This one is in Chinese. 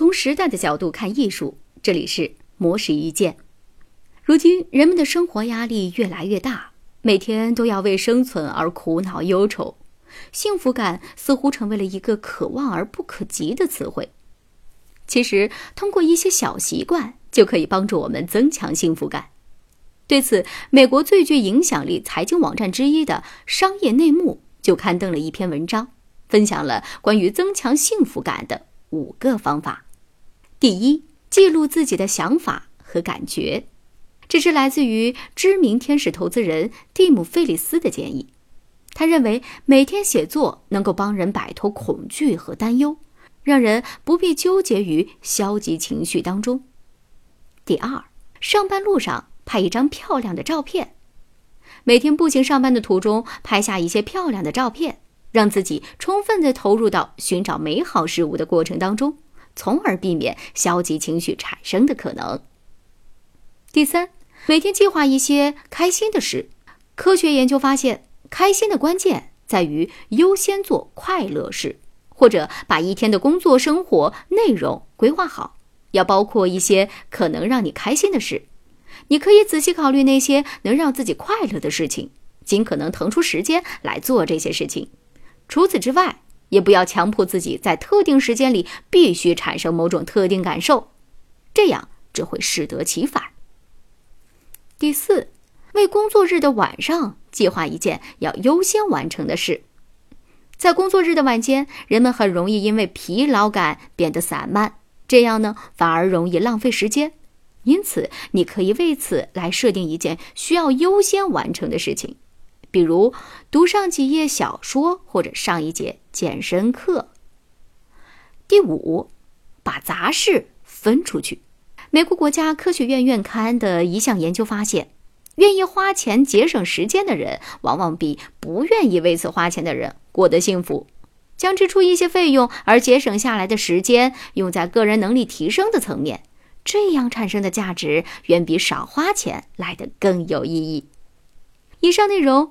从时代的角度看艺术，这里是魔石一见。如今人们的生活压力越来越大，每天都要为生存而苦恼忧愁，幸福感似乎成为了一个可望而不可及的词汇。其实，通过一些小习惯就可以帮助我们增强幸福感。对此，美国最具影响力财经网站之一的《商业内幕》就刊登了一篇文章，分享了关于增强幸福感的五个方法。第一，记录自己的想法和感觉。这是来自于知名天使投资人蒂姆·费里斯的建议。他认为，每天写作能够帮人摆脱恐惧和担忧。让人不必纠结于消极情绪当中。第二，上班路上拍一张漂亮的照片，每天步行上班的途中拍下一些漂亮的照片，让自己充分的投入到寻找美好事物的过程当中，从而避免消极情绪产生的可能。第三，每天计划一些开心的事。科学研究发现，开心的关键在于优先做快乐事。或者把一天的工作生活内容规划好，要包括一些可能让你开心的事。你可以仔细考虑那些能让自己快乐的事情，尽可能腾出时间来做这些事情。除此之外，也不要强迫自己在特定时间里必须产生某种特定感受，这样只会适得其反。第四，为工作日的晚上计划一件要优先完成的事。在工作日的晚间，人们很容易因为疲劳感变得散漫，这样呢反而容易浪费时间。因此，你可以为此来设定一件需要优先完成的事情，比如读上几页小说或者上一节健身课。第五，把杂事分出去。美国国家科学院院刊的一项研究发现。愿意花钱节省时间的人，往往比不愿意为此花钱的人过得幸福。将支出一些费用而节省下来的时间用在个人能力提升的层面，这样产生的价值远比少花钱来得更有意义。以上内容